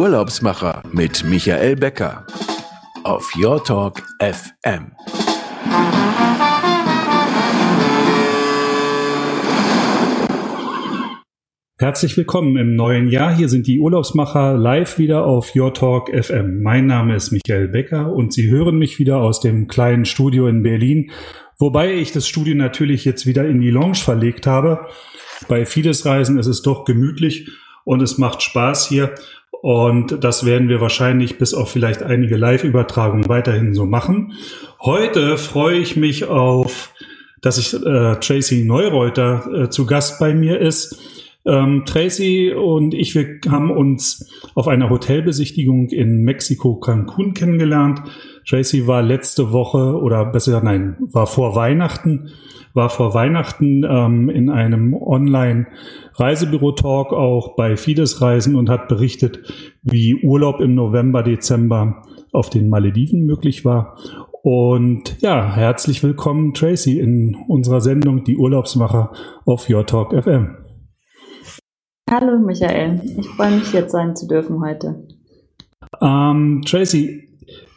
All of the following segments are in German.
Urlaubsmacher mit Michael Becker auf Your Talk FM. Herzlich willkommen im neuen Jahr. Hier sind die Urlaubsmacher live wieder auf Your Talk FM. Mein Name ist Michael Becker und Sie hören mich wieder aus dem kleinen Studio in Berlin, wobei ich das Studio natürlich jetzt wieder in die Lounge verlegt habe. Bei vieles Reisen ist es doch gemütlich und es macht Spaß hier. Und das werden wir wahrscheinlich bis auf vielleicht einige Live-Übertragungen weiterhin so machen. Heute freue ich mich auf, dass ich äh, Tracy Neureuter äh, zu Gast bei mir ist. Ähm, Tracy und ich, wir haben uns auf einer Hotelbesichtigung in Mexiko Cancun kennengelernt. Tracy war letzte Woche oder besser nein, war vor Weihnachten, war vor Weihnachten ähm, in einem Online Reisebüro-Talk auch bei Fides Reisen und hat berichtet, wie Urlaub im November, Dezember auf den Malediven möglich war. Und ja, herzlich willkommen, Tracy, in unserer Sendung Die Urlaubsmacher auf Your Talk FM. Hallo, Michael. Ich freue mich, jetzt sein zu dürfen heute. Ähm, Tracy,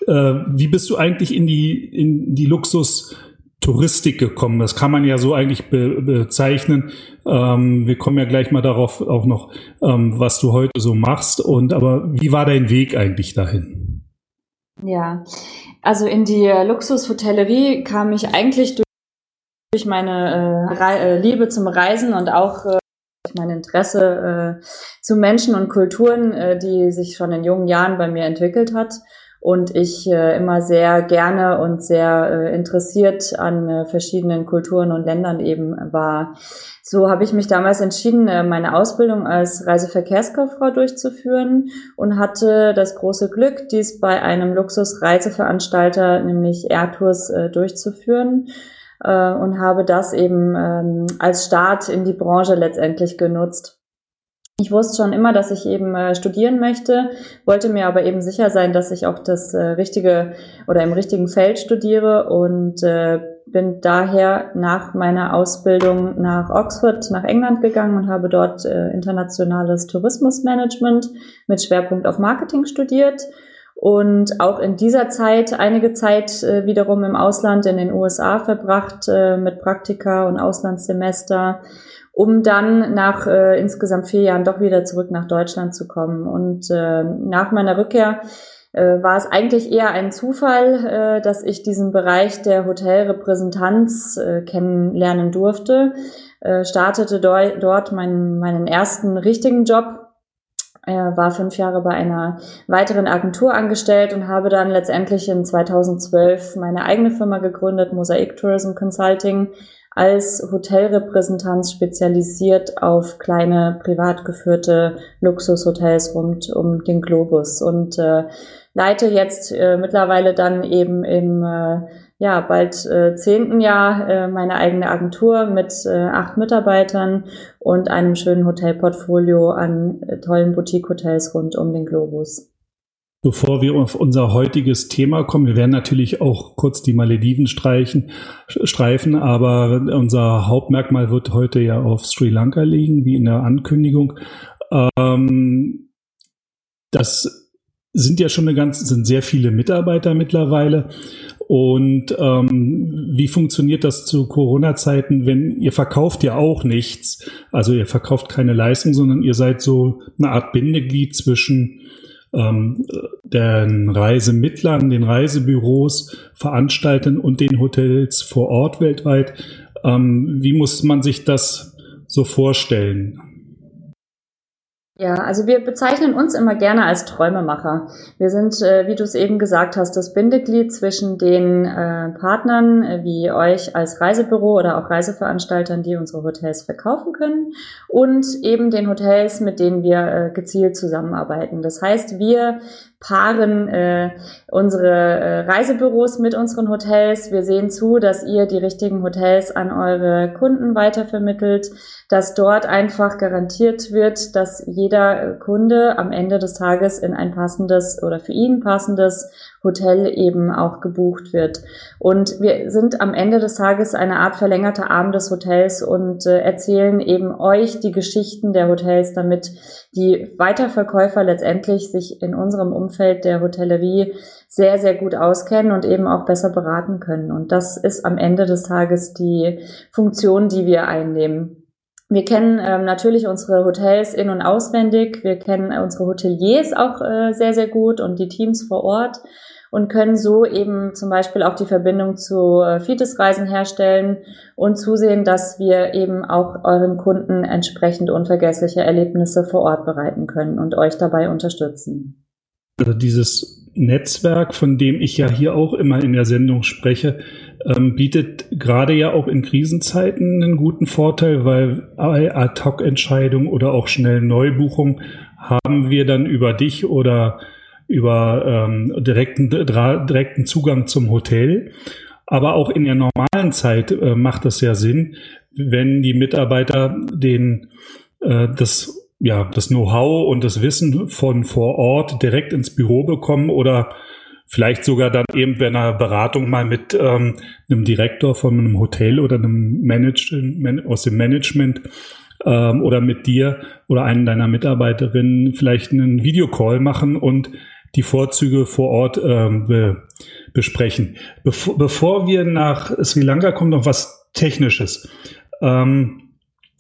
äh, wie bist du eigentlich in die, in die Luxus- Touristik gekommen. Das kann man ja so eigentlich be bezeichnen. Ähm, wir kommen ja gleich mal darauf auch noch, ähm, was du heute so machst. Und aber wie war dein Weg eigentlich dahin? Ja, also in die Luxushotellerie kam ich eigentlich durch, durch meine äh, äh Liebe zum Reisen und auch äh, mein Interesse äh, zu Menschen und Kulturen, äh, die sich schon in jungen Jahren bei mir entwickelt hat und ich äh, immer sehr gerne und sehr äh, interessiert an äh, verschiedenen Kulturen und Ländern eben war. So habe ich mich damals entschieden, äh, meine Ausbildung als Reiseverkehrskauffrau durchzuführen und hatte das große Glück, dies bei einem Luxusreiseveranstalter, nämlich Airtours, äh, durchzuführen äh, und habe das eben ähm, als Start in die Branche letztendlich genutzt. Ich wusste schon immer, dass ich eben äh, studieren möchte, wollte mir aber eben sicher sein, dass ich auch das äh, richtige oder im richtigen Feld studiere und äh, bin daher nach meiner Ausbildung nach Oxford, nach England gegangen und habe dort äh, internationales Tourismusmanagement mit Schwerpunkt auf Marketing studiert und auch in dieser Zeit einige Zeit äh, wiederum im Ausland in den USA verbracht äh, mit Praktika und Auslandssemester um dann nach äh, insgesamt vier Jahren doch wieder zurück nach Deutschland zu kommen. Und äh, nach meiner Rückkehr äh, war es eigentlich eher ein Zufall, äh, dass ich diesen Bereich der Hotelrepräsentanz äh, kennenlernen durfte. Äh, startete do dort meinen, meinen ersten richtigen Job er war fünf Jahre bei einer weiteren Agentur angestellt und habe dann letztendlich in 2012 meine eigene Firma gegründet, Mosaic Tourism Consulting, als Hotelrepräsentanz spezialisiert auf kleine privat geführte Luxushotels rund um den Globus und äh, leite jetzt äh, mittlerweile dann eben im äh, ja bald äh, zehnten Jahr äh, meine eigene Agentur mit äh, acht Mitarbeitern und einem schönen Hotelportfolio an äh, tollen Boutique-Hotels rund um den Globus. Bevor wir auf unser heutiges Thema kommen, wir werden natürlich auch kurz die Malediven streichen, streifen, aber unser Hauptmerkmal wird heute ja auf Sri Lanka liegen, wie in der Ankündigung. Ähm, das sind ja schon eine ganze, sind sehr viele Mitarbeiter mittlerweile. Und ähm, wie funktioniert das zu Corona-Zeiten, wenn ihr verkauft ja auch nichts? Also ihr verkauft keine Leistung, sondern ihr seid so eine Art Bindeglied zwischen ähm, den Reisemittlern, den Reisebüros, Veranstaltern und den Hotels vor Ort weltweit. Ähm, wie muss man sich das so vorstellen? Ja, also wir bezeichnen uns immer gerne als Träumemacher. Wir sind, äh, wie du es eben gesagt hast, das Bindeglied zwischen den äh, Partnern äh, wie euch als Reisebüro oder auch Reiseveranstaltern, die unsere Hotels verkaufen können und eben den Hotels, mit denen wir gezielt zusammenarbeiten. Das heißt, wir paaren äh, unsere äh, Reisebüros mit unseren Hotels. Wir sehen zu, dass ihr die richtigen Hotels an eure Kunden weitervermittelt, dass dort einfach garantiert wird, dass jeder Kunde am Ende des Tages in ein passendes oder für ihn passendes Hotel eben auch gebucht wird. Und wir sind am Ende des Tages eine Art verlängerter Arm des Hotels und äh, erzählen eben euch die Geschichten der Hotels, damit die Weiterverkäufer letztendlich sich in unserem Umfeld der Hotellerie sehr, sehr gut auskennen und eben auch besser beraten können. Und das ist am Ende des Tages die Funktion, die wir einnehmen. Wir kennen ähm, natürlich unsere Hotels in- und auswendig. Wir kennen unsere Hoteliers auch äh, sehr, sehr gut und die Teams vor Ort und können so eben zum Beispiel auch die Verbindung zu äh, Fides-Reisen herstellen und zusehen, dass wir eben auch euren Kunden entsprechend unvergessliche Erlebnisse vor Ort bereiten können und euch dabei unterstützen. Also dieses Netzwerk, von dem ich ja hier auch immer in der Sendung spreche, ähm, bietet gerade ja auch in Krisenzeiten einen guten Vorteil, weil Ad-Hoc-Entscheidungen oder auch schnell Neubuchungen haben wir dann über dich oder über ähm, direkten, direkten Zugang zum Hotel. Aber auch in der normalen Zeit äh, macht es ja Sinn, wenn die Mitarbeiter den, äh, das, ja, das Know-how und das Wissen von vor Ort direkt ins Büro bekommen oder vielleicht sogar dann eben bei einer Beratung mal mit ähm, einem Direktor von einem Hotel oder einem Manager aus dem Management ähm, oder mit dir oder einen deiner Mitarbeiterinnen vielleicht einen Videocall machen und die Vorzüge vor Ort ähm, be besprechen. Bevor, bevor wir nach Sri Lanka kommen, noch was Technisches. Ähm,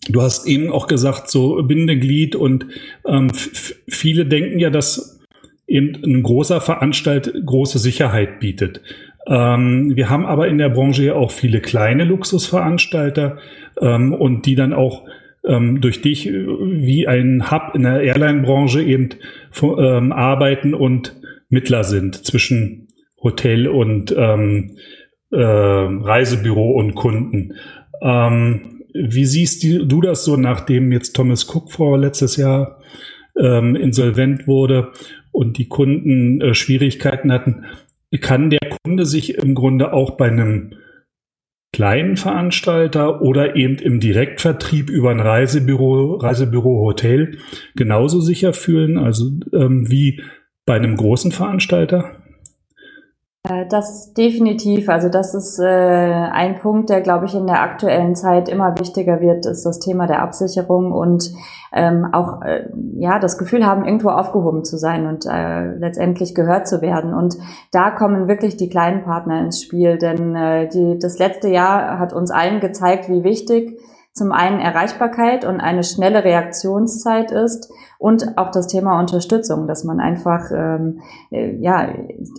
Du hast eben auch gesagt, so Bindeglied und ähm, viele denken ja, dass eben ein großer Veranstalt große Sicherheit bietet. Ähm, wir haben aber in der Branche ja auch viele kleine Luxusveranstalter ähm, und die dann auch ähm, durch dich äh, wie ein Hub in der Airline-Branche eben ähm, arbeiten und Mittler sind zwischen Hotel und ähm, äh, Reisebüro und Kunden. Ähm, wie siehst du das so, nachdem jetzt Thomas Cook vor letztes Jahr ähm, insolvent wurde und die Kunden äh, Schwierigkeiten hatten? Kann der Kunde sich im Grunde auch bei einem kleinen Veranstalter oder eben im Direktvertrieb über ein Reisebüro, Reisebüro, Hotel genauso sicher fühlen, also ähm, wie bei einem großen Veranstalter? Äh, das definitiv. Also das ist äh, ein Punkt, der, glaube ich, in der aktuellen Zeit immer wichtiger wird, ist das Thema der Absicherung und ähm, auch äh, ja das Gefühl haben, irgendwo aufgehoben zu sein und äh, letztendlich gehört zu werden. Und da kommen wirklich die kleinen Partner ins Spiel, denn äh, die, das letzte Jahr hat uns allen gezeigt, wie wichtig zum einen Erreichbarkeit und eine schnelle Reaktionszeit ist und auch das Thema Unterstützung, dass man einfach ähm, äh, ja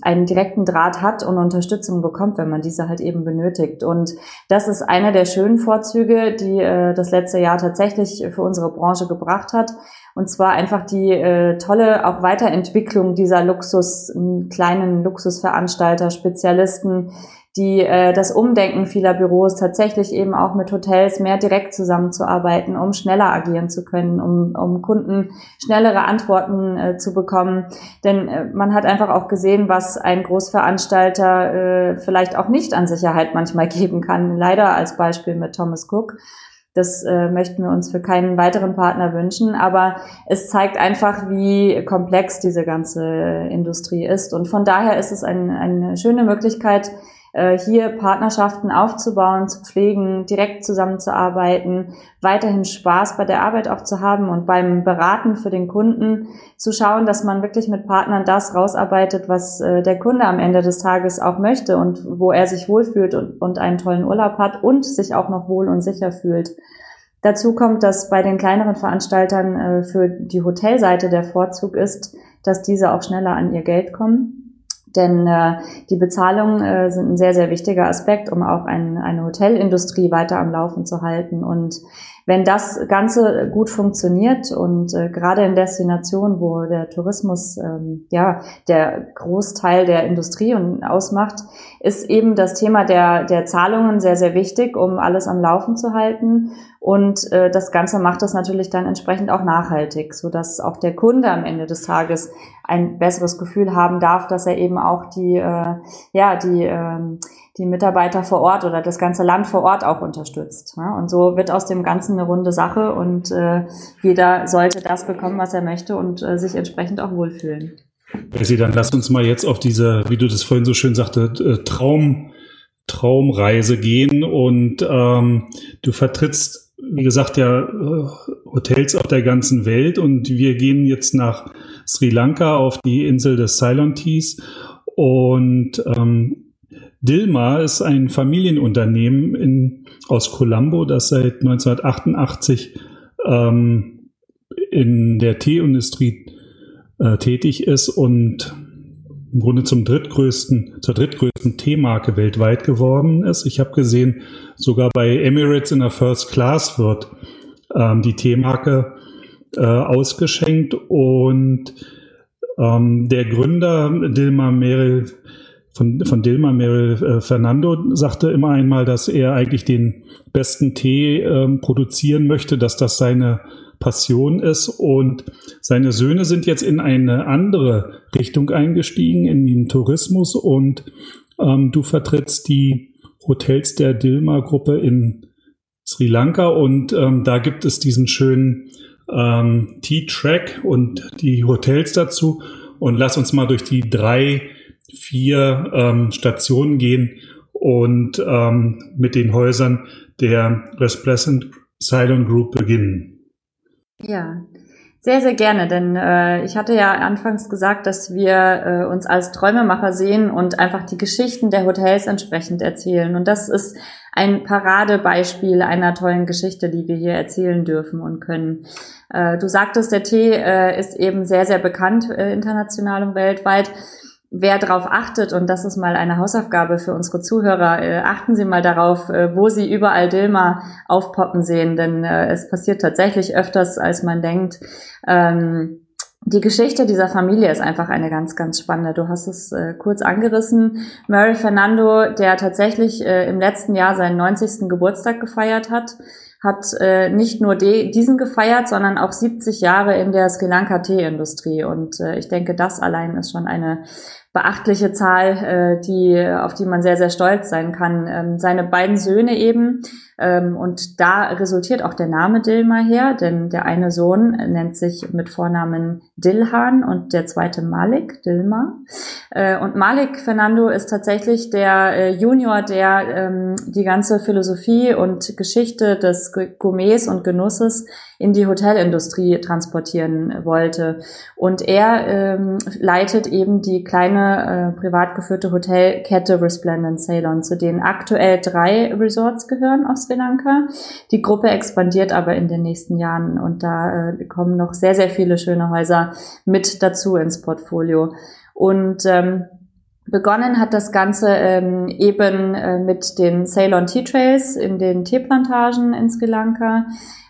einen direkten Draht hat und Unterstützung bekommt, wenn man diese halt eben benötigt. Und das ist einer der schönen Vorzüge, die äh, das letzte Jahr tatsächlich für unsere Branche gebracht hat. Und zwar einfach die äh, tolle auch Weiterentwicklung dieser Luxus, kleinen Luxusveranstalter, Spezialisten, die äh, das Umdenken vieler Büros tatsächlich eben auch mit Hotels mehr direkt zusammenzuarbeiten, um schneller agieren zu können, um, um Kunden schnellere Antworten äh, zu bekommen. Denn äh, man hat einfach auch gesehen, was ein Großveranstalter äh, vielleicht auch nicht an Sicherheit manchmal geben kann. Leider als Beispiel mit Thomas Cook. Das äh, möchten wir uns für keinen weiteren Partner wünschen, aber es zeigt einfach, wie komplex diese ganze Industrie ist. Und von daher ist es ein, eine schöne Möglichkeit, äh, hier Partnerschaften aufzubauen, zu pflegen, direkt zusammenzuarbeiten, weiterhin Spaß bei der Arbeit auch zu haben und beim Beraten für den Kunden zu schauen, dass man wirklich mit Partnern das rausarbeitet, was äh, der Kunde am Ende des Tages auch möchte und wo er sich wohlfühlt und, und einen tollen Urlaub hat und sich auch noch wohl und sicher fühlt. Dazu kommt, dass bei den kleineren Veranstaltern äh, für die Hotelseite der Vorzug ist, dass diese auch schneller an ihr Geld kommen denn äh, die Bezahlungen äh, sind ein sehr, sehr wichtiger Aspekt, um auch ein, eine Hotelindustrie weiter am Laufen zu halten. Und wenn das Ganze gut funktioniert und äh, gerade in Destinationen, wo der Tourismus ähm, ja der Großteil der Industrie ausmacht, ist eben das Thema der, der Zahlungen sehr, sehr wichtig, um alles am Laufen zu halten. Und äh, das Ganze macht das natürlich dann entsprechend auch nachhaltig, so dass auch der Kunde am Ende des Tages ein besseres Gefühl haben darf, dass er eben auch die, äh, ja, die, äh, die Mitarbeiter vor Ort oder das ganze Land vor Ort auch unterstützt. Ja? Und so wird aus dem Ganzen eine runde Sache und äh, jeder sollte das bekommen, was er möchte und äh, sich entsprechend auch wohlfühlen. Sie, dann lass uns mal jetzt auf diese, wie du das vorhin so schön sagte, äh, Traum, Traumreise gehen. Und ähm, du vertrittst, wie gesagt, ja äh, Hotels auf der ganzen Welt. Und wir gehen jetzt nach Sri Lanka auf die Insel des Ceylon-Teas und ähm, Dilma ist ein Familienunternehmen in, aus Colombo, das seit 1988 ähm, in der Teeindustrie äh, tätig ist und im Grunde zum drittgrößten, zur drittgrößten Teemarke weltweit geworden ist. Ich habe gesehen, sogar bei Emirates in der First Class wird ähm, die Teemarke äh, ausgeschenkt und ähm, der Gründer Dilma Merrill von, von Dilma Merrill äh, Fernando sagte immer einmal, dass er eigentlich den besten Tee äh, produzieren möchte, dass das seine Passion ist. Und seine Söhne sind jetzt in eine andere Richtung eingestiegen, in den Tourismus. Und ähm, du vertrittst die Hotels der Dilma-Gruppe in Sri Lanka. Und ähm, da gibt es diesen schönen ähm, Tea-Track und die Hotels dazu. Und lass uns mal durch die drei, vier ähm, Stationen gehen und ähm, mit den Häusern der Resplendent Silent Group beginnen. Ja, sehr, sehr gerne, denn äh, ich hatte ja anfangs gesagt, dass wir äh, uns als Träumemacher sehen und einfach die Geschichten der Hotels entsprechend erzählen. Und das ist ein Paradebeispiel einer tollen Geschichte, die wir hier erzählen dürfen und können. Äh, du sagtest, der Tee äh, ist eben sehr, sehr bekannt äh, international und weltweit wer darauf achtet, und das ist mal eine Hausaufgabe für unsere Zuhörer, äh, achten Sie mal darauf, äh, wo Sie überall Dilma aufpoppen sehen, denn äh, es passiert tatsächlich öfters, als man denkt. Ähm, die Geschichte dieser Familie ist einfach eine ganz, ganz spannende. Du hast es äh, kurz angerissen. Murray Fernando, der tatsächlich äh, im letzten Jahr seinen 90. Geburtstag gefeiert hat, hat äh, nicht nur diesen gefeiert, sondern auch 70 Jahre in der Sri Lanka Tee-Industrie. Und äh, ich denke, das allein ist schon eine beachtliche Zahl, äh, die, auf die man sehr, sehr stolz sein kann. Ähm, seine beiden Söhne eben, ähm, und da resultiert auch der Name Dilma her, denn der eine Sohn nennt sich mit Vornamen Dilhan und der zweite Malik, Dilma. Äh, und Malik Fernando ist tatsächlich der äh, Junior, der ähm, die ganze Philosophie und Geschichte des Gourmets und Genusses in die Hotelindustrie transportieren wollte. Und er ähm, leitet eben die kleine äh, privat geführte Hotelkette Resplendent Ceylon, zu denen aktuell drei Resorts gehören auf Sri Lanka. Die Gruppe expandiert aber in den nächsten Jahren und da äh, kommen noch sehr, sehr viele schöne Häuser mit dazu ins Portfolio. Und ähm, Begonnen hat das Ganze ähm, eben äh, mit den Ceylon Tea Trails in den Teeplantagen in Sri Lanka.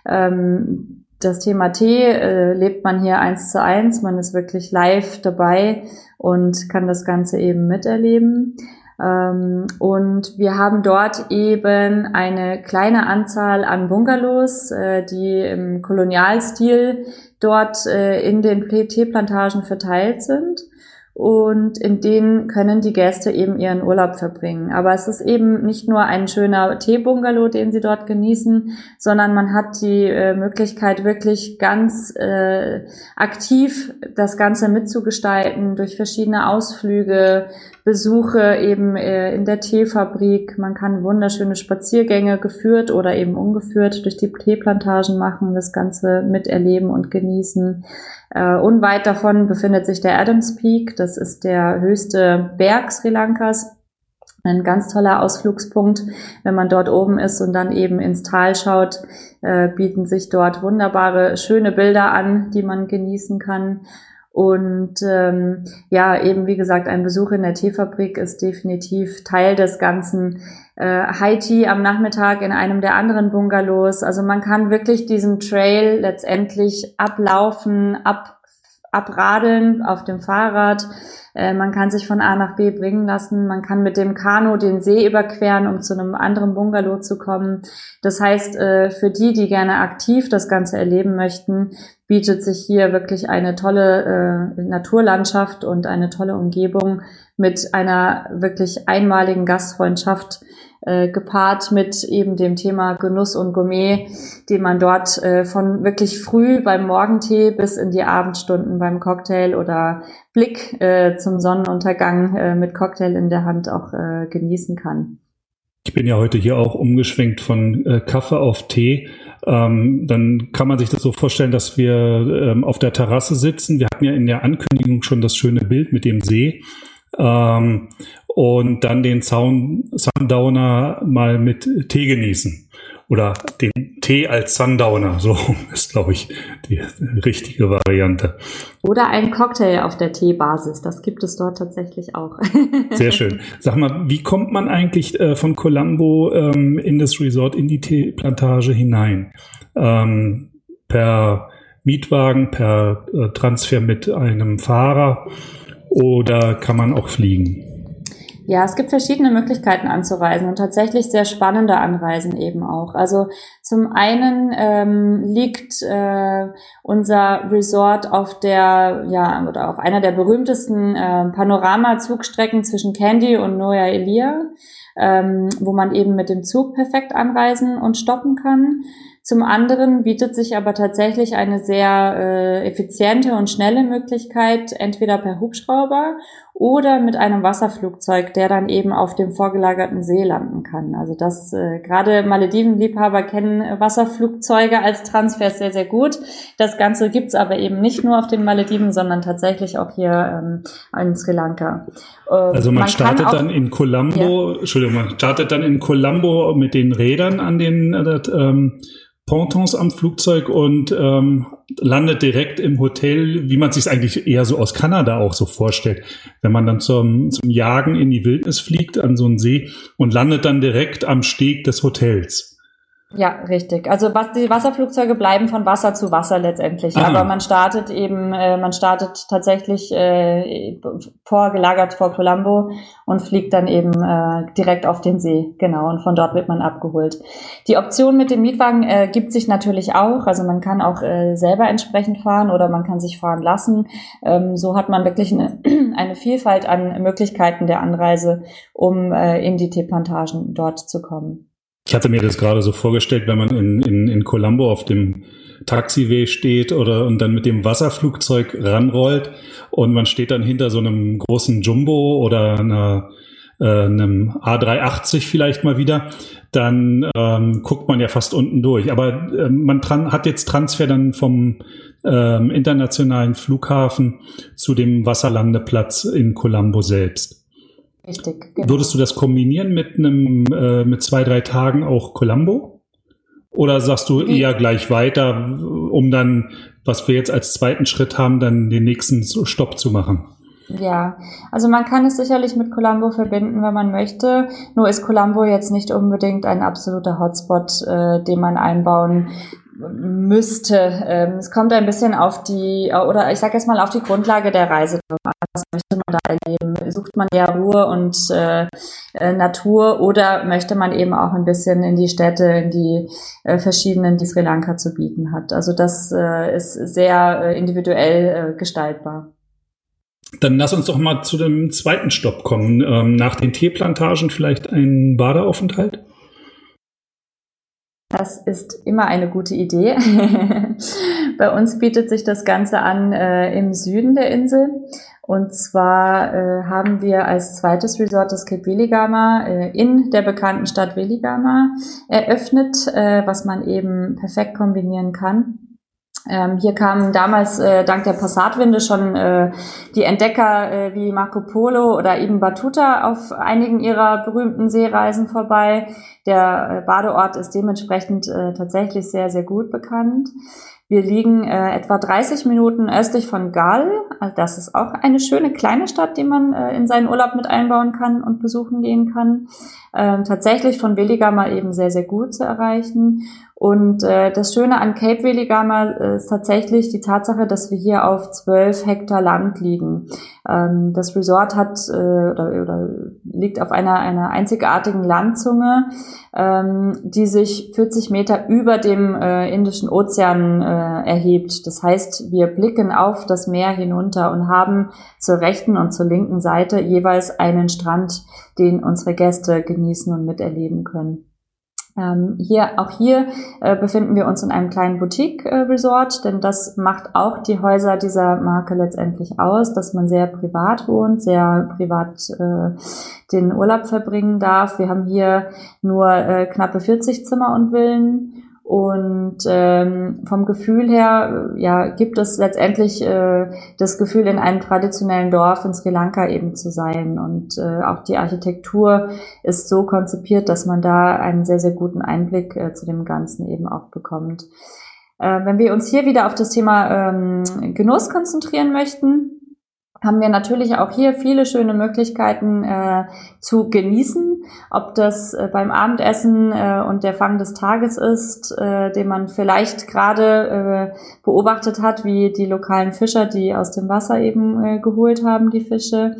Ähm, das Thema Tee äh, lebt man hier eins zu eins. Man ist wirklich live dabei und kann das Ganze eben miterleben. Ähm, und wir haben dort eben eine kleine Anzahl an Bungalows, äh, die im Kolonialstil dort äh, in den Teeplantagen verteilt sind und in denen können die Gäste eben ihren Urlaub verbringen. Aber es ist eben nicht nur ein schöner Teebungalow, den sie dort genießen, sondern man hat die äh, Möglichkeit, wirklich ganz äh, aktiv das Ganze mitzugestalten durch verschiedene Ausflüge, Besuche eben äh, in der Teefabrik. Man kann wunderschöne Spaziergänge geführt oder eben ungeführt durch die Teeplantagen machen, das Ganze miterleben und genießen. Äh, unweit davon befindet sich der Adams Peak. Das ist der höchste Berg Sri Lankas. Ein ganz toller Ausflugspunkt. Wenn man dort oben ist und dann eben ins Tal schaut, äh, bieten sich dort wunderbare, schöne Bilder an, die man genießen kann. Und ähm, ja, eben wie gesagt, ein Besuch in der Teefabrik ist definitiv Teil des Ganzen. Äh, Tea am Nachmittag in einem der anderen Bungalows. Also man kann wirklich diesen Trail letztendlich ablaufen, ab abradeln auf dem Fahrrad. Äh, man kann sich von A nach B bringen lassen. Man kann mit dem Kanu den See überqueren, um zu einem anderen Bungalow zu kommen. Das heißt, äh, für die, die gerne aktiv das Ganze erleben möchten, bietet sich hier wirklich eine tolle äh, Naturlandschaft und eine tolle Umgebung mit einer wirklich einmaligen Gastfreundschaft äh, gepaart mit eben dem Thema Genuss und Gourmet, den man dort äh, von wirklich früh beim Morgentee bis in die Abendstunden beim Cocktail oder Blick äh, zum Sonnenuntergang äh, mit Cocktail in der Hand auch äh, genießen kann. Ich bin ja heute hier auch umgeschwenkt von äh, Kaffee auf Tee. Ähm, dann kann man sich das so vorstellen, dass wir ähm, auf der Terrasse sitzen. Wir hatten ja in der Ankündigung schon das schöne Bild mit dem See. Ähm, und dann den Sound, Sundowner mal mit Tee genießen. Oder den Tee als Sundowner, so ist, glaube ich, die richtige Variante. Oder ein Cocktail auf der Teebasis, das gibt es dort tatsächlich auch. Sehr schön. Sag mal, wie kommt man eigentlich äh, von Colombo ähm, in das Resort, in die Teeplantage hinein? Ähm, per Mietwagen, per äh, Transfer mit einem Fahrer oder kann man auch fliegen? Ja, es gibt verschiedene Möglichkeiten anzureisen und tatsächlich sehr spannende Anreisen eben auch. Also zum einen ähm, liegt äh, unser Resort auf der, ja, oder auf einer der berühmtesten äh, Panoramazugstrecken zwischen Candy und Noya Elia, ähm, wo man eben mit dem Zug perfekt anreisen und stoppen kann. Zum anderen bietet sich aber tatsächlich eine sehr äh, effiziente und schnelle Möglichkeit, entweder per Hubschrauber oder mit einem Wasserflugzeug, der dann eben auf dem vorgelagerten See landen kann. Also das äh, gerade Maledivenliebhaber kennen Wasserflugzeuge als Transfer sehr, sehr gut. Das Ganze gibt's aber eben nicht nur auf den Malediven, sondern tatsächlich auch hier ähm, in Sri Lanka. Äh, also man, man startet dann in Colombo, ja. Entschuldigung, man startet dann in Colombo mit den Rädern an den äh, ähm, Pontons am Flugzeug und ähm, landet direkt im Hotel, wie man sich eigentlich eher so aus Kanada auch so vorstellt. Wenn man dann zum, zum Jagen in die Wildnis fliegt an so einen See und landet dann direkt am Steg des Hotels. Ja, richtig. Also was, die Wasserflugzeuge bleiben von Wasser zu Wasser letztendlich. Ah. Aber man startet eben, äh, man startet tatsächlich äh, vorgelagert vor Colombo und fliegt dann eben äh, direkt auf den See. Genau. Und von dort wird man abgeholt. Die Option mit dem Mietwagen äh, gibt sich natürlich auch. Also man kann auch äh, selber entsprechend fahren oder man kann sich fahren lassen. Ähm, so hat man wirklich eine, eine Vielfalt an Möglichkeiten der Anreise, um äh, in die Teeplantagen dort zu kommen. Ich hatte mir das gerade so vorgestellt, wenn man in, in, in Colombo auf dem Taxiway steht oder und dann mit dem Wasserflugzeug ranrollt und man steht dann hinter so einem großen Jumbo oder einer, äh, einem A380 vielleicht mal wieder, dann ähm, guckt man ja fast unten durch. Aber äh, man dran, hat jetzt Transfer dann vom ähm, internationalen Flughafen zu dem Wasserlandeplatz in Colombo selbst. Richtig. Genau. Würdest du das kombinieren mit einem, äh, mit zwei, drei Tagen auch Columbo? Oder sagst du eher gleich weiter, um dann, was wir jetzt als zweiten Schritt haben, dann den nächsten Stopp zu machen? Ja, also man kann es sicherlich mit Colombo verbinden, wenn man möchte. Nur ist Colombo jetzt nicht unbedingt ein absoluter Hotspot, äh, den man einbauen müsste. Ähm, es kommt ein bisschen auf die, oder ich sage jetzt mal auf die Grundlage der Reise Was möchte man da erleben? Sucht man eher Ruhe und äh, äh, Natur oder möchte man eben auch ein bisschen in die Städte, in die äh, verschiedenen, die Sri Lanka zu bieten hat? Also das äh, ist sehr äh, individuell äh, gestaltbar. Dann lass uns doch mal zu dem zweiten Stopp kommen. Ähm, nach den Teeplantagen vielleicht ein Badeaufenthalt? Das ist immer eine gute Idee. Bei uns bietet sich das Ganze an äh, im Süden der Insel. Und zwar äh, haben wir als zweites Resort das Cape Veligama äh, in der bekannten Stadt Veligama eröffnet, äh, was man eben perfekt kombinieren kann. Ähm, hier kamen damals äh, dank der Passatwinde schon äh, die Entdecker äh, wie Marco Polo oder Ibn Battuta auf einigen ihrer berühmten Seereisen vorbei. Der äh, Badeort ist dementsprechend äh, tatsächlich sehr, sehr gut bekannt. Wir liegen äh, etwa 30 Minuten östlich von Gall. Also das ist auch eine schöne kleine Stadt, die man in seinen Urlaub mit einbauen kann und besuchen gehen kann. Ähm, tatsächlich von Willigama eben sehr, sehr gut zu erreichen. Und äh, das Schöne an Cape Willigama ist tatsächlich die Tatsache, dass wir hier auf zwölf Hektar Land liegen. Ähm, das Resort hat äh, oder, oder liegt auf einer, einer einzigartigen Landzunge, ähm, die sich 40 Meter über dem äh, Indischen Ozean äh, erhebt. Das heißt, wir blicken auf das Meer hinunter und haben zur rechten und zur linken Seite jeweils einen Strand, den unsere Gäste genießen und miterleben können. Ähm, hier, auch hier äh, befinden wir uns in einem kleinen Boutique-Resort, äh, denn das macht auch die Häuser dieser Marke letztendlich aus, dass man sehr privat wohnt, sehr privat äh, den Urlaub verbringen darf. Wir haben hier nur äh, knappe 40 Zimmer und Villen und ähm, vom Gefühl her, ja, gibt es letztendlich äh, das Gefühl, in einem traditionellen Dorf in Sri Lanka eben zu sein. Und äh, auch die Architektur ist so konzipiert, dass man da einen sehr, sehr guten Einblick äh, zu dem Ganzen eben auch bekommt. Äh, wenn wir uns hier wieder auf das Thema ähm, Genuss konzentrieren möchten, haben wir natürlich auch hier viele schöne Möglichkeiten äh, zu genießen, ob das äh, beim Abendessen äh, und der Fang des Tages ist, äh, den man vielleicht gerade äh, beobachtet hat, wie die lokalen Fischer, die aus dem Wasser eben äh, geholt haben, die Fische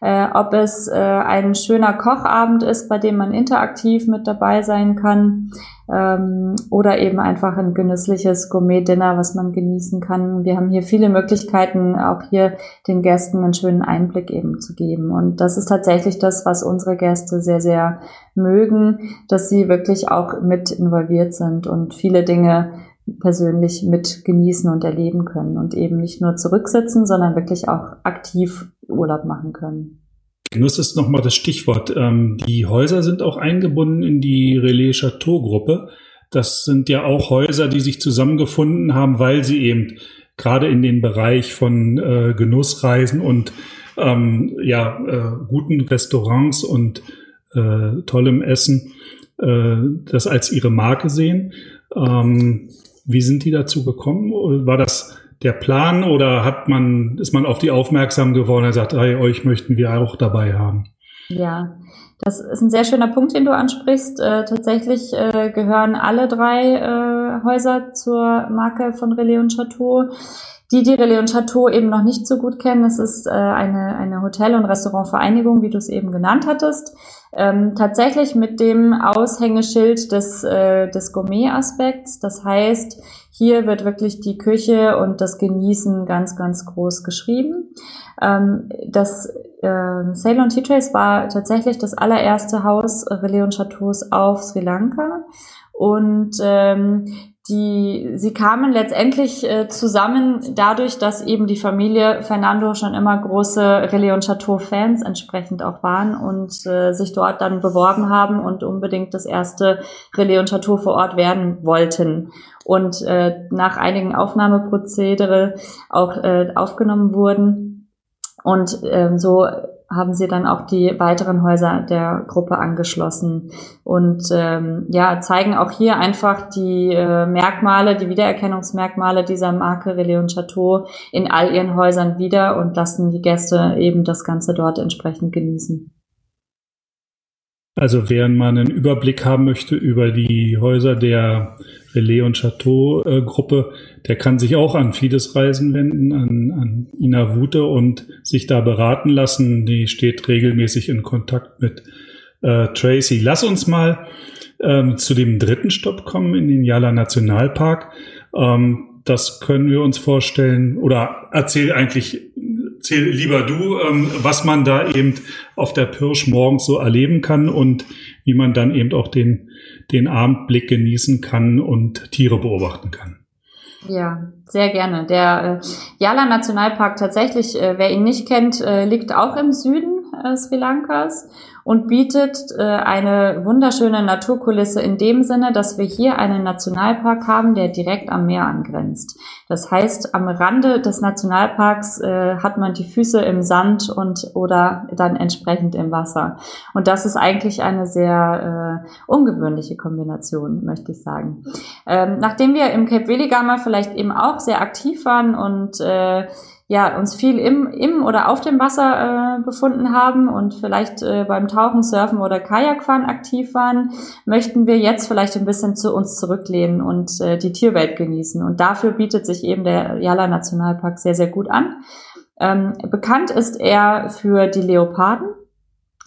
äh, ob es äh, ein schöner Kochabend ist, bei dem man interaktiv mit dabei sein kann ähm, oder eben einfach ein genüssliches Gourmet-Dinner, was man genießen kann. Wir haben hier viele Möglichkeiten, auch hier den Gästen einen schönen Einblick eben zu geben. Und das ist tatsächlich das, was unsere Gäste sehr, sehr mögen, dass sie wirklich auch mit involviert sind und viele Dinge persönlich mit genießen und erleben können und eben nicht nur zurücksitzen, sondern wirklich auch aktiv Urlaub machen können. Genuss ist nochmal das Stichwort. Ähm, die Häuser sind auch eingebunden in die Relais Chateau Gruppe. Das sind ja auch Häuser, die sich zusammengefunden haben, weil sie eben gerade in den Bereich von äh, Genussreisen und ähm, ja, äh, guten Restaurants und äh, tollem Essen äh, das als ihre Marke sehen. Ähm, wie sind die dazu gekommen? War das der Plan oder hat man, ist man auf die aufmerksam geworden und sagt, hey, euch möchten wir auch dabei haben? Ja, das ist ein sehr schöner Punkt, den du ansprichst. Äh, tatsächlich äh, gehören alle drei äh, Häuser zur Marke von Relais und Chateau. Die, die Relais und Chateau eben noch nicht so gut kennen, es ist äh, eine, eine Hotel- und Restaurantvereinigung, wie du es eben genannt hattest. Ähm, tatsächlich mit dem Aushängeschild des, äh, des Gourmet-Aspekts. Das heißt, hier wird wirklich die Küche und das Genießen ganz, ganz groß geschrieben. Ähm, das äh, Ceylon Tea Trace war tatsächlich das allererste Haus Relais und Chateaus auf Sri Lanka. Und ähm, die, sie kamen letztendlich äh, zusammen dadurch, dass eben die Familie Fernando schon immer große Relais und Chateau-Fans entsprechend auch waren und äh, sich dort dann beworben haben und unbedingt das erste Relais und Chateau vor Ort werden wollten. Und äh, nach einigen Aufnahmeprozedere auch äh, aufgenommen wurden. Und äh, so haben sie dann auch die weiteren Häuser der Gruppe angeschlossen und ähm, ja zeigen auch hier einfach die äh, Merkmale, die Wiedererkennungsmerkmale dieser Marke Relais und Chateau in all ihren Häusern wieder und lassen die Gäste eben das Ganze dort entsprechend genießen. Also wer mal einen Überblick haben möchte über die Häuser der Relais und Chateau äh, Gruppe, der kann sich auch an Fides Reisen wenden, an, an Ina Wute und sich da beraten lassen. Die steht regelmäßig in Kontakt mit äh, Tracy. Lass uns mal ähm, zu dem dritten Stopp kommen in den Yala Nationalpark. Ähm, das können wir uns vorstellen oder erzähl eigentlich, erzähl lieber du, ähm, was man da eben auf der Pirsch morgens so erleben kann und wie man dann eben auch den den Abendblick genießen kann und Tiere beobachten kann. Ja, sehr gerne. Der äh, Yala Nationalpark tatsächlich, äh, wer ihn nicht kennt, äh, liegt auch im Süden äh, Sri Lankas und bietet äh, eine wunderschöne Naturkulisse in dem Sinne, dass wir hier einen Nationalpark haben, der direkt am Meer angrenzt. Das heißt, am Rande des Nationalparks äh, hat man die Füße im Sand und oder dann entsprechend im Wasser. Und das ist eigentlich eine sehr äh, ungewöhnliche Kombination, möchte ich sagen. Ähm, nachdem wir im Cape Veligama vielleicht eben auch sehr aktiv waren und äh, ja, uns viel im, im oder auf dem Wasser äh, befunden haben und vielleicht äh, beim Tauchen, Surfen oder Kajakfahren aktiv waren, möchten wir jetzt vielleicht ein bisschen zu uns zurücklehnen und äh, die Tierwelt genießen. Und dafür bietet sich eben der Yala Nationalpark sehr, sehr gut an. Ähm, bekannt ist er für die Leoparden.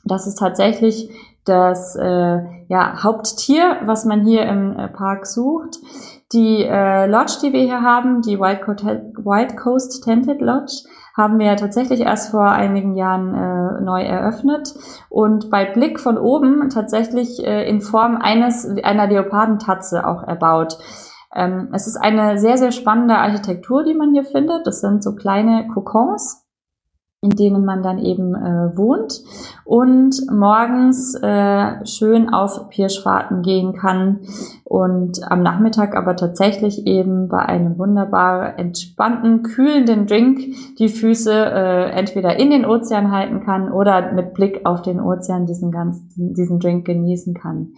Das ist tatsächlich das äh, ja, Haupttier, was man hier im äh, Park sucht. Die äh, Lodge, die wir hier haben, die White Coast, White Coast Tented Lodge, haben wir tatsächlich erst vor einigen Jahren äh, neu eröffnet und bei Blick von oben tatsächlich äh, in Form eines einer Leopardentatze auch erbaut. Ähm, es ist eine sehr, sehr spannende Architektur, die man hier findet. Das sind so kleine Kokons, in denen man dann eben äh, wohnt und morgens äh, schön auf Pirschfahrten gehen kann und am Nachmittag aber tatsächlich eben bei einem wunderbar entspannten, kühlenden Drink die Füße äh, entweder in den Ozean halten kann oder mit Blick auf den Ozean diesen ganzen, diesen Drink genießen kann.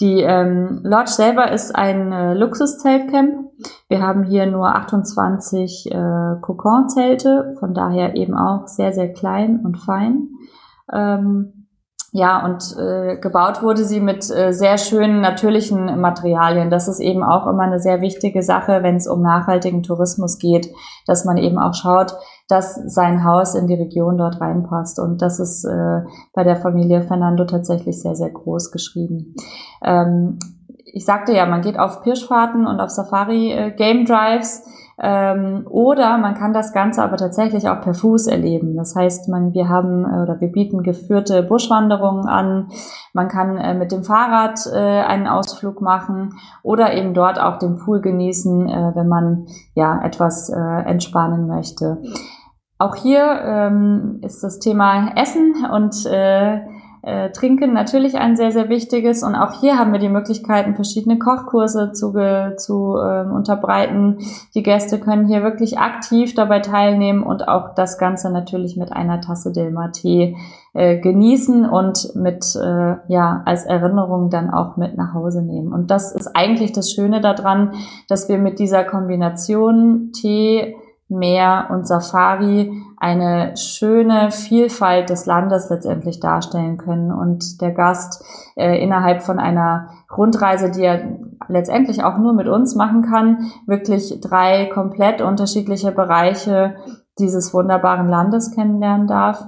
Die ähm, Lodge selber ist ein äh, Luxuszeltcamp. Wir haben hier nur 28 äh, Kokon-Zelte, von daher eben auch sehr, sehr klein und fein. Ähm, ja, und äh, gebaut wurde sie mit äh, sehr schönen natürlichen Materialien. Das ist eben auch immer eine sehr wichtige Sache, wenn es um nachhaltigen Tourismus geht, dass man eben auch schaut, dass sein Haus in die Region dort reinpasst. Und das ist äh, bei der Familie Fernando tatsächlich sehr, sehr groß geschrieben. Ähm, ich sagte ja, man geht auf Pirschfahrten und auf Safari äh, Game Drives. Ähm, oder man kann das Ganze aber tatsächlich auch per Fuß erleben. Das heißt, man, wir haben äh, oder wir bieten geführte Buschwanderungen an. Man kann äh, mit dem Fahrrad äh, einen Ausflug machen oder eben dort auch den Pool genießen, äh, wenn man ja etwas äh, entspannen möchte. Auch hier ähm, ist das Thema Essen und äh, äh, Trinken natürlich ein sehr, sehr wichtiges. Und auch hier haben wir die Möglichkeiten, verschiedene Kochkurse zu, zu äh, unterbreiten. Die Gäste können hier wirklich aktiv dabei teilnehmen und auch das Ganze natürlich mit einer Tasse Dilma Tee äh, genießen und mit, äh, ja, als Erinnerung dann auch mit nach Hause nehmen. Und das ist eigentlich das Schöne daran, dass wir mit dieser Kombination Tee, Meer und Safari eine schöne Vielfalt des Landes letztendlich darstellen können und der Gast äh, innerhalb von einer Rundreise, die er letztendlich auch nur mit uns machen kann, wirklich drei komplett unterschiedliche Bereiche dieses wunderbaren Landes kennenlernen darf.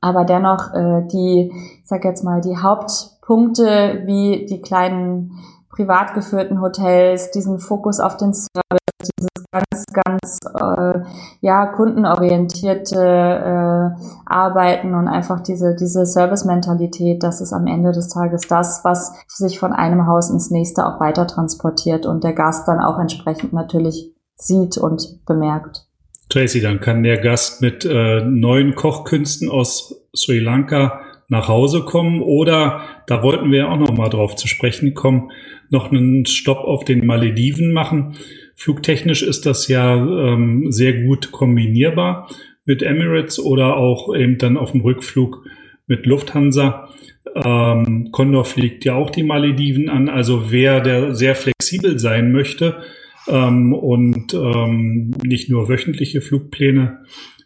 Aber dennoch äh, die, ich sag jetzt mal, die Hauptpunkte wie die kleinen privat geführten Hotels, diesen Fokus auf den Service, dieses ganz, ganz äh, ja, kundenorientierte äh, Arbeiten und einfach diese, diese Service-Mentalität, das ist am Ende des Tages das, was sich von einem Haus ins nächste auch weiter transportiert und der Gast dann auch entsprechend natürlich sieht und bemerkt. Tracy, dann kann der Gast mit äh, neuen Kochkünsten aus Sri Lanka nach Hause kommen oder, da wollten wir auch noch mal drauf zu sprechen kommen, noch einen Stopp auf den Malediven machen. Flugtechnisch ist das ja ähm, sehr gut kombinierbar mit Emirates oder auch eben dann auf dem Rückflug mit Lufthansa. Ähm, Condor fliegt ja auch die Malediven an. Also wer der sehr flexibel sein möchte ähm, und ähm, nicht nur wöchentliche Flugpläne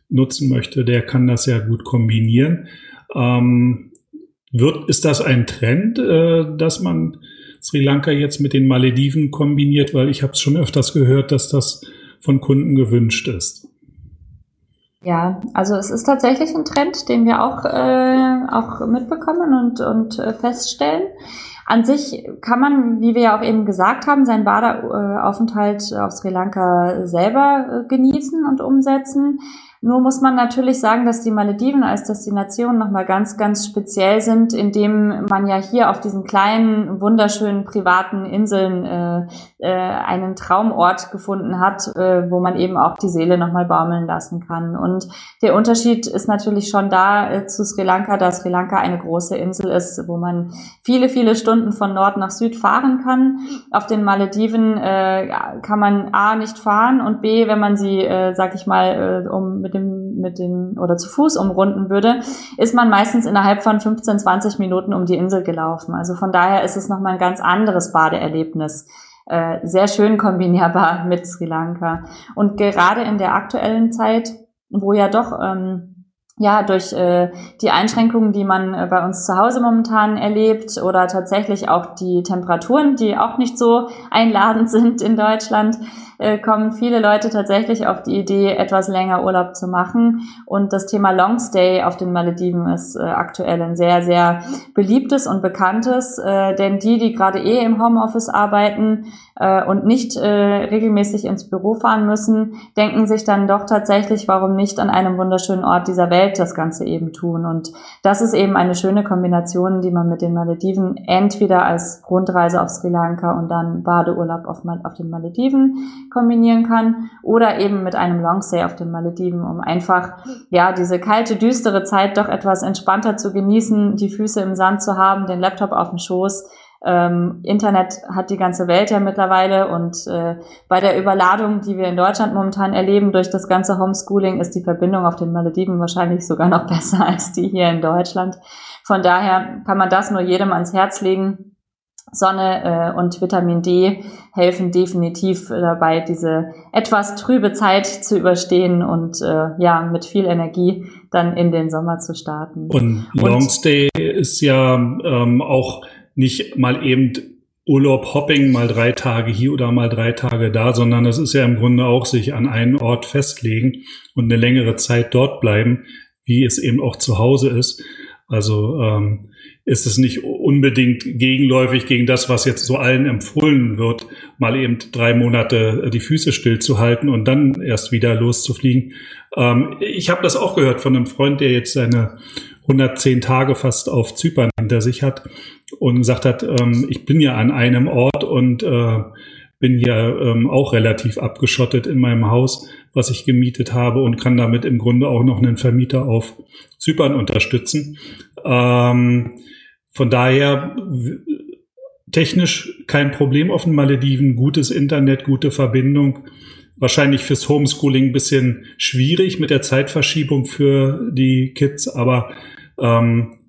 nutzen möchte, der kann das ja gut kombinieren. Ähm, wird, ist das ein Trend, äh, dass man Sri Lanka jetzt mit den Malediven kombiniert, weil ich habe es schon öfters gehört, dass das von Kunden gewünscht ist. Ja, also es ist tatsächlich ein Trend, den wir auch, äh, auch mitbekommen und, und äh, feststellen. an sich kann man, wie wir ja auch eben gesagt haben, seinen Badeaufenthalt auf Sri Lanka selber äh, genießen und umsetzen. Nur muss man natürlich sagen, dass die Malediven als Destination nochmal ganz, ganz speziell sind, indem man ja hier auf diesen kleinen, wunderschönen, privaten Inseln äh, äh, einen Traumort gefunden hat, äh, wo man eben auch die Seele nochmal baumeln lassen kann. Und der Unterschied ist natürlich schon da äh, zu Sri Lanka, da Sri Lanka eine große Insel ist, wo man viele, viele Stunden von Nord nach Süd fahren kann. Auf den Malediven äh, kann man A nicht fahren und B, wenn man sie, äh, sag ich mal, äh, um mit dem, mit den, oder zu Fuß umrunden würde, ist man meistens innerhalb von 15, 20 Minuten um die Insel gelaufen. Also von daher ist es nochmal ein ganz anderes Badeerlebnis. Äh, sehr schön kombinierbar mit Sri Lanka. Und gerade in der aktuellen Zeit, wo ja doch ähm, ja, durch äh, die Einschränkungen, die man äh, bei uns zu Hause momentan erlebt oder tatsächlich auch die Temperaturen, die auch nicht so einladend sind in Deutschland, äh, kommen viele Leute tatsächlich auf die Idee, etwas länger Urlaub zu machen. Und das Thema Longstay auf den Malediven ist äh, aktuell ein sehr, sehr beliebtes und bekanntes, äh, denn die, die gerade eh im Homeoffice arbeiten äh, und nicht äh, regelmäßig ins Büro fahren müssen, denken sich dann doch tatsächlich, warum nicht an einem wunderschönen Ort dieser Welt das Ganze eben tun. Und das ist eben eine schöne Kombination, die man mit den Malediven entweder als Rundreise auf Sri Lanka und dann Badeurlaub auf, auf den Malediven kombinieren kann oder eben mit einem Longstay auf den Malediven, um einfach, ja, diese kalte, düstere Zeit doch etwas entspannter zu genießen, die Füße im Sand zu haben, den Laptop auf dem Schoß ähm, Internet hat die ganze Welt ja mittlerweile und äh, bei der Überladung, die wir in Deutschland momentan erleben durch das ganze Homeschooling, ist die Verbindung auf den Malediven wahrscheinlich sogar noch besser als die hier in Deutschland. Von daher kann man das nur jedem ans Herz legen. Sonne äh, und Vitamin D helfen definitiv dabei, diese etwas trübe Zeit zu überstehen und äh, ja, mit viel Energie dann in den Sommer zu starten. Und Longstay ist ja ähm, auch nicht mal eben Urlaub Hopping, mal drei Tage hier oder mal drei Tage da, sondern das ist ja im Grunde auch sich an einen Ort festlegen und eine längere Zeit dort bleiben, wie es eben auch zu Hause ist. Also ähm, ist es nicht unbedingt gegenläufig gegen das, was jetzt so allen empfohlen wird, mal eben drei Monate die Füße stillzuhalten und dann erst wieder loszufliegen. Ähm, ich habe das auch gehört von einem Freund, der jetzt seine 110 Tage fast auf Zypern hinter sich hat und gesagt hat, ähm, ich bin ja an einem Ort und äh, bin ja ähm, auch relativ abgeschottet in meinem Haus, was ich gemietet habe und kann damit im Grunde auch noch einen Vermieter auf Zypern unterstützen. Ähm, von daher technisch kein Problem auf den Malediven, gutes Internet, gute Verbindung. Wahrscheinlich fürs Homeschooling ein bisschen schwierig mit der Zeitverschiebung für die Kids, aber ähm,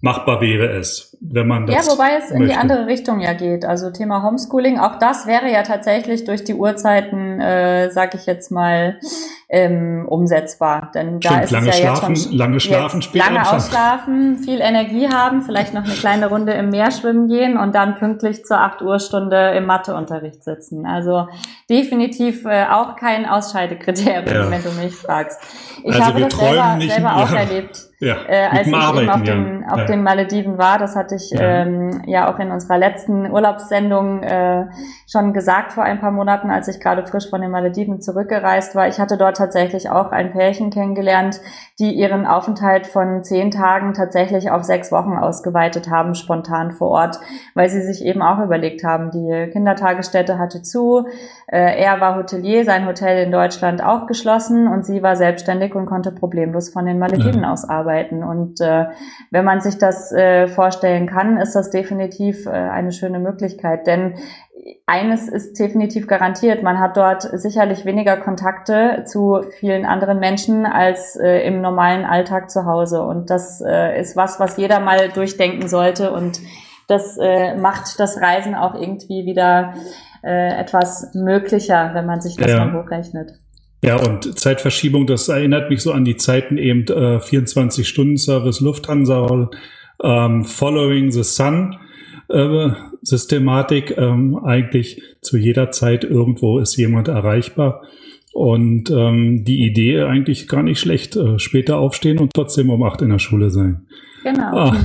machbar wäre es, wenn man das. Ja, wobei es in die andere Richtung ja geht. Also Thema Homeschooling, auch das wäre ja tatsächlich durch die Uhrzeiten, äh, sag ich jetzt mal, ähm, umsetzbar. Denn da ist lange es ja schlafen, jetzt schon lange schlafen, spät lange anfangen. ausschlafen, viel Energie haben, vielleicht noch eine kleine Runde im Meer schwimmen gehen und dann pünktlich zur 8 Uhr Stunde im Matheunterricht sitzen. Also definitiv äh, auch kein Ausscheidekriterium, ja. wenn du mich fragst. Ich also habe das selber, selber auch ja. erlebt ja, äh, als ich Arbeiten, eben auf, den, auf ja. den Malediven war. Das hatte ich ja. Ähm, ja auch in unserer letzten Urlaubssendung äh, schon gesagt vor ein paar Monaten, als ich gerade frisch von den Malediven zurückgereist war. Ich hatte dort tatsächlich auch ein Pärchen kennengelernt, die ihren Aufenthalt von zehn Tagen tatsächlich auf sechs Wochen ausgeweitet haben, spontan vor Ort, weil sie sich eben auch überlegt haben, die Kindertagesstätte hatte zu, äh, er war Hotelier, sein Hotel in Deutschland auch geschlossen und sie war selbstständig und konnte problemlos von den Malediven aus arbeiten. Und äh, wenn man sich das äh, vorstellen kann, ist das definitiv äh, eine schöne Möglichkeit, denn eines ist definitiv garantiert. Man hat dort sicherlich weniger Kontakte zu vielen anderen Menschen als äh, im normalen Alltag zu Hause. Und das äh, ist was, was jeder mal durchdenken sollte. Und das äh, macht das Reisen auch irgendwie wieder äh, etwas möglicher, wenn man sich das ja. mal hochrechnet. Ja, und Zeitverschiebung, das erinnert mich so an die Zeiten eben äh, 24-Stunden-Service Lufthansa, ähm, Following the Sun äh, Systematik. Ähm, eigentlich zu jeder Zeit irgendwo ist jemand erreichbar. Und ähm, die Idee eigentlich gar nicht schlecht. Äh, später aufstehen und trotzdem um acht in der Schule sein. Genau. Ah,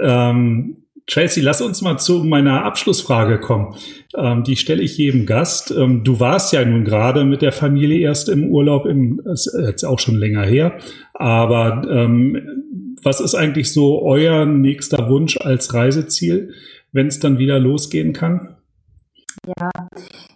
ähm, Tracy, lass uns mal zu meiner Abschlussfrage kommen. Ähm, die stelle ich jedem Gast. Ähm, du warst ja nun gerade mit der Familie erst im Urlaub, im, ist jetzt auch schon länger her. Aber ähm, was ist eigentlich so euer nächster Wunsch als Reiseziel, wenn es dann wieder losgehen kann? Ja,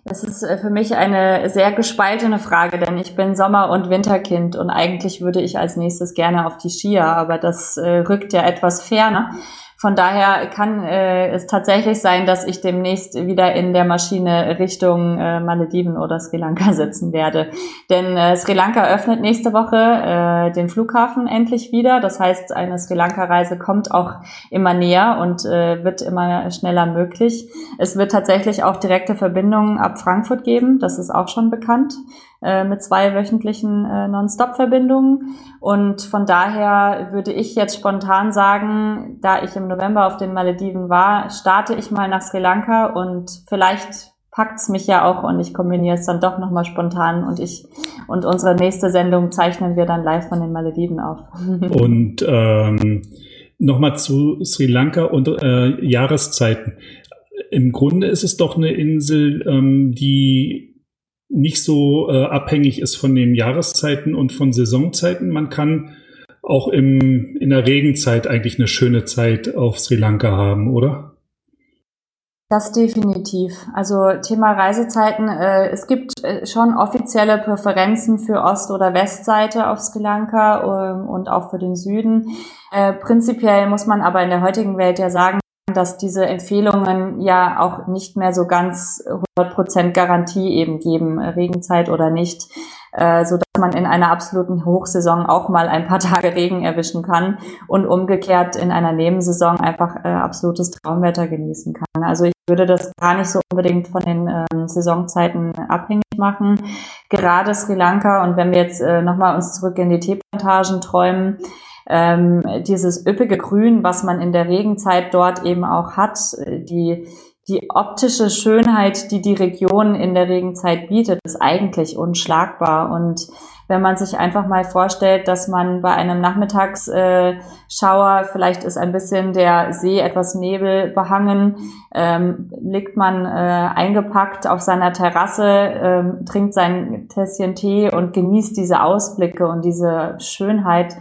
das ist äh, für mich eine sehr gespaltene Frage, denn ich bin Sommer- und Winterkind und eigentlich würde ich als nächstes gerne auf die Skier, aber das äh, rückt ja etwas ferner. Von daher kann äh, es tatsächlich sein, dass ich demnächst wieder in der Maschine Richtung äh, Malediven oder Sri Lanka sitzen werde. Denn äh, Sri Lanka öffnet nächste Woche äh, den Flughafen endlich wieder. Das heißt, eine Sri Lanka-Reise kommt auch immer näher und äh, wird immer schneller möglich. Es wird tatsächlich auch direkte Verbindungen ab Frankfurt geben. Das ist auch schon bekannt. Äh, mit zwei wöchentlichen äh, Non-Stop-Verbindungen. Und von daher würde ich jetzt spontan sagen, da ich im November auf den Malediven war, starte ich mal nach Sri Lanka und vielleicht packt's mich ja auch und ich kombiniere es dann doch nochmal spontan und ich und unsere nächste Sendung zeichnen wir dann live von den Malediven auf. und ähm, nochmal zu Sri Lanka und äh, Jahreszeiten. Im Grunde ist es doch eine Insel, ähm, die nicht so äh, abhängig ist von den Jahreszeiten und von Saisonzeiten. Man kann auch im, in der Regenzeit eigentlich eine schöne Zeit auf Sri Lanka haben, oder? Das definitiv. Also Thema Reisezeiten, äh, es gibt äh, schon offizielle Präferenzen für Ost- oder Westseite auf Sri Lanka ähm, und auch für den Süden. Äh, prinzipiell muss man aber in der heutigen Welt ja sagen, dass diese Empfehlungen ja auch nicht mehr so ganz 100% Garantie eben geben, Regenzeit oder nicht, äh, so dass man in einer absoluten Hochsaison auch mal ein paar Tage Regen erwischen kann und umgekehrt in einer Nebensaison einfach äh, absolutes Traumwetter genießen kann. Also ich würde das gar nicht so unbedingt von den ähm, Saisonzeiten abhängig machen. Gerade Sri Lanka und wenn wir jetzt äh, nochmal uns zurück in die Teeplantagen träumen, ähm, dieses üppige Grün, was man in der Regenzeit dort eben auch hat, die, die optische Schönheit, die die Region in der Regenzeit bietet, ist eigentlich unschlagbar. Und wenn man sich einfach mal vorstellt, dass man bei einem Nachmittagsschauer, vielleicht ist ein bisschen der See etwas Nebel behangen, ähm, liegt man äh, eingepackt auf seiner Terrasse, ähm, trinkt sein Tässchen Tee und genießt diese Ausblicke und diese Schönheit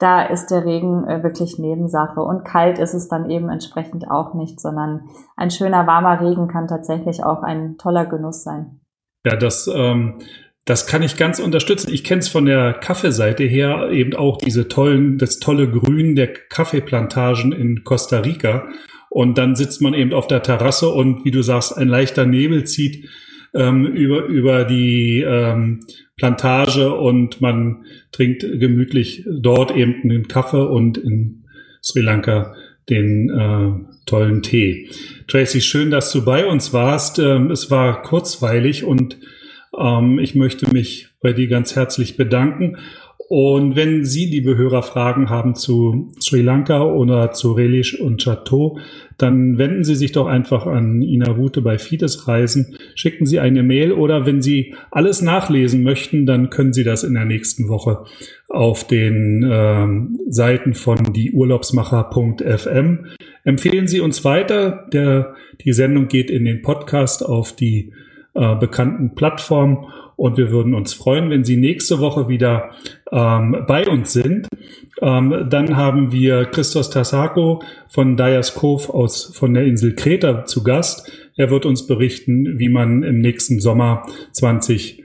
da ist der Regen äh, wirklich Nebensache. Und kalt ist es dann eben entsprechend auch nicht, sondern ein schöner warmer Regen kann tatsächlich auch ein toller Genuss sein. Ja, das, ähm, das kann ich ganz unterstützen. Ich kenne es von der Kaffeeseite her, eben auch diese tollen, das tolle Grün der Kaffeeplantagen in Costa Rica. Und dann sitzt man eben auf der Terrasse und wie du sagst, ein leichter Nebel zieht ähm, über, über die ähm, Plantage und man trinkt gemütlich dort eben einen Kaffee und in Sri Lanka den äh, tollen Tee. Tracy, schön, dass du bei uns warst. Ähm, es war kurzweilig und ähm, ich möchte mich bei dir ganz herzlich bedanken. Und wenn Sie, liebe Hörer, Fragen haben zu Sri Lanka oder zu Relish und Chateau, dann wenden Sie sich doch einfach an Ina Wute bei Fides Reisen, schicken Sie eine Mail oder wenn Sie alles nachlesen möchten, dann können Sie das in der nächsten Woche auf den ähm, Seiten von dieurlaubsmacher.fm. Empfehlen Sie uns weiter. Der, die Sendung geht in den Podcast auf die äh, bekannten Plattformen und wir würden uns freuen, wenn Sie nächste Woche wieder ähm, bei uns sind. Ähm, dann haben wir Christos Tassako von Dyers Cove aus, von der Insel Kreta zu Gast. Er wird uns berichten, wie man im nächsten Sommer 20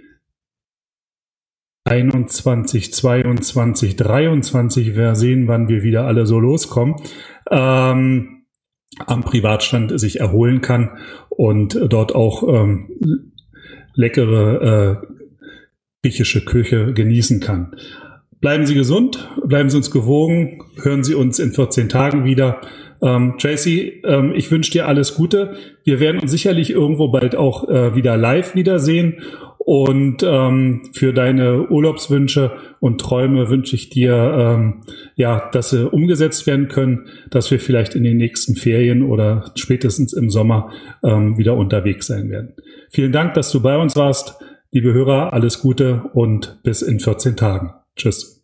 21, 22, 23, wir sehen, wann wir wieder alle so loskommen, ähm, am Privatstand sich erholen kann und dort auch ähm, leckere äh, griechische Küche genießen kann. Bleiben Sie gesund, bleiben Sie uns gewogen, hören Sie uns in 14 Tagen wieder. Ähm, Tracy, ähm, ich wünsche dir alles Gute. Wir werden uns sicherlich irgendwo bald auch äh, wieder live wiedersehen. Und ähm, für deine Urlaubswünsche und Träume wünsche ich dir, ähm, ja, dass sie umgesetzt werden können, dass wir vielleicht in den nächsten Ferien oder spätestens im Sommer ähm, wieder unterwegs sein werden. Vielen Dank, dass du bei uns warst. Liebe Hörer, alles Gute und bis in 14 Tagen. Tschüss.